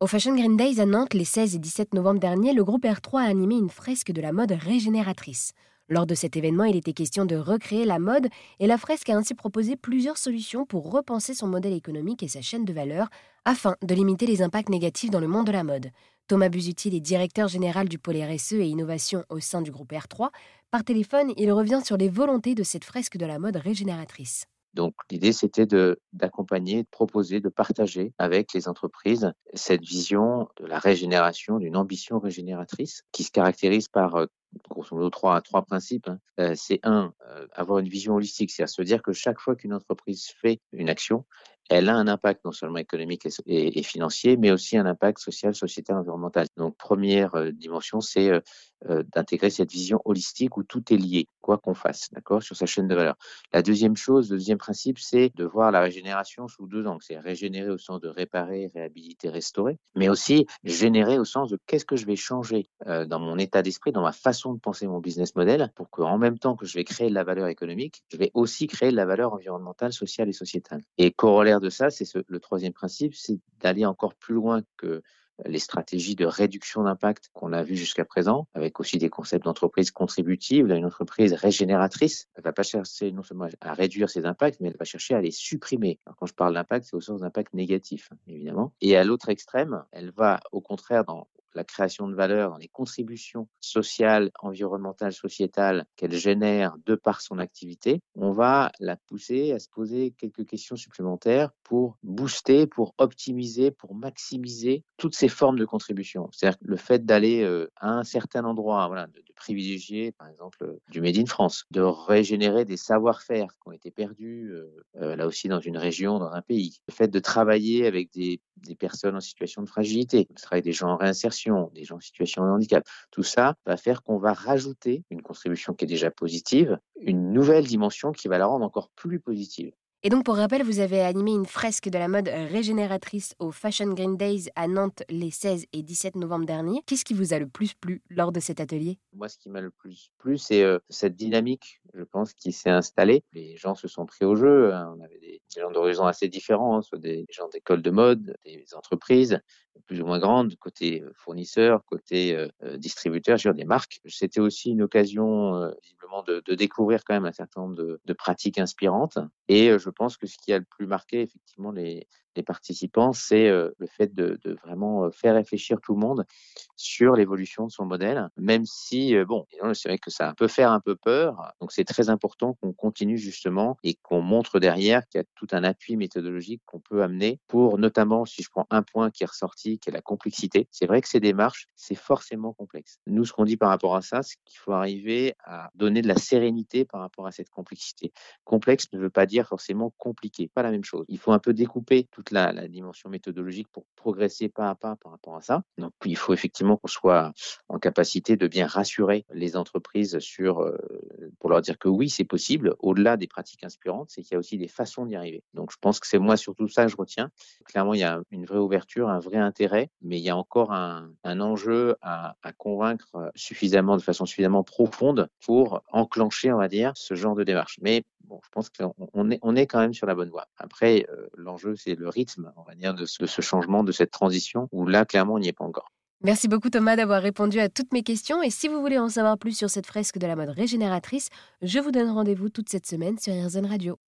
Au Fashion Green Days à Nantes, les 16 et 17 novembre dernier, le groupe R3 a animé une fresque de la mode régénératrice. Lors de cet événement, il était question de recréer la mode et la fresque a ainsi proposé plusieurs solutions pour repenser son modèle économique et sa chaîne de valeur afin de limiter les impacts négatifs dans le monde de la mode. Thomas Busutil est directeur général du pôle RSE et innovation au sein du groupe R3. Par téléphone, il revient sur les volontés de cette fresque de la mode régénératrice. Donc l'idée, c'était d'accompagner, de, proposer, de partager avec les entreprises cette vision de la régénération, d'une ambition régénératrice qui se caractérise par euh, grosso modo trois, trois principes. Hein. Euh, c'est un, euh, avoir une vision holistique, c'est-à-dire se dire que chaque fois qu'une entreprise fait une action, elle a un impact non seulement économique et, financier, mais aussi un impact social, sociétal, environnemental. Donc, première dimension, c'est d'intégrer cette vision holistique où tout est lié, quoi qu'on fasse, d'accord, sur sa chaîne de valeur. La deuxième chose, le deuxième principe, c'est de voir la régénération sous deux angles. C'est régénérer au sens de réparer, réhabiliter, restaurer, mais aussi générer au sens de qu'est-ce que je vais changer dans mon état d'esprit, dans ma façon de penser mon business model, pour qu'en même temps que je vais créer de la valeur économique, je vais aussi créer de la valeur environnementale, sociale et sociétale. Et corollaire de ça, c'est le troisième principe, c'est d'aller encore plus loin que les stratégies de réduction d'impact qu'on a vues jusqu'à présent, avec aussi des concepts d'entreprise contributive. une entreprise régénératrice, elle va pas chercher non seulement à réduire ses impacts, mais elle va chercher à les supprimer. quand je parle d'impact, c'est au sens d'impact négatif, évidemment. Et à l'autre extrême, elle va au contraire dans la création de valeur, dans les contributions sociales, environnementales, sociétales qu'elle génère de par son activité, on va la pousser à se poser quelques questions supplémentaires pour booster, pour optimiser, pour maximiser toutes ces formes de contribution. C'est-à-dire le fait d'aller euh, à un certain endroit, de, privilégier par exemple du Made in France, de régénérer des savoir-faire qui ont été perdus euh, euh, là aussi dans une région, dans un pays. Le fait de travailler avec des, des personnes en situation de fragilité, de travailler avec des gens en réinsertion, des gens en situation de handicap. Tout ça va faire qu'on va rajouter une contribution qui est déjà positive, une nouvelle dimension qui va la rendre encore plus positive. Et donc, pour rappel, vous avez animé une fresque de la mode régénératrice au Fashion Green Days à Nantes les 16 et 17 novembre dernier. Qu'est-ce qui vous a le plus plu lors de cet atelier? Moi, ce qui m'a le plus plu, c'est euh, cette dynamique, je pense, qui s'est installée. Les gens se sont pris au jeu. Hein. On avait des, gens d'horizons assez différents, hein, soit des gens d'écoles de mode, des entreprises plus ou moins grandes, côté fournisseurs, côté euh, distributeurs, je des marques. C'était aussi une occasion, visiblement, de, découvrir quand même un certain nombre de, pratiques inspirantes. Et je pense que ce qui a le plus marqué effectivement les participants, c'est le fait de, vraiment faire réfléchir tout le monde sur l'évolution de son modèle, même si, bon, c'est vrai que ça peut faire un peu peur. Donc, c'est très important qu'on continue justement et qu'on montre derrière qu'il y a tout un appui méthodologique qu'on peut amener pour, notamment, si je prends un point qui est ressorti, qui est la complexité. C'est vrai que ces démarches, c'est forcément complexe. Nous, ce qu'on dit par rapport à ça, c'est qu'il faut arriver à donner de la sérénité par rapport à cette complexité. Complexe ne veut pas dire forcément compliqué, pas la même chose. Il faut un peu découper tout la, dimension méthodologique pour progresser pas à pas par rapport à ça. Donc, il faut effectivement qu'on soit en capacité de bien rassurer les entreprises sur, euh, pour leur dire que oui, c'est possible. Au-delà des pratiques inspirantes, c'est qu'il y a aussi des façons d'y arriver. Donc, je pense que c'est moi surtout ça que je retiens. Clairement, il y a une vraie ouverture, un vrai intérêt, mais il y a encore un, enjeu à, convaincre suffisamment, de façon suffisamment profonde pour enclencher, on va dire, ce genre de démarche. Mais bon, je pense qu'on est, on est quand même sur la bonne voie. Après, euh, l'enjeu, c'est le rythme, on va dire, de ce, de ce changement, de cette transition, où là, clairement, on n'y est pas encore. Merci beaucoup Thomas d'avoir répondu à toutes mes questions et si vous voulez en savoir plus sur cette fresque de la mode régénératrice, je vous donne rendez-vous toute cette semaine sur RZN Radio.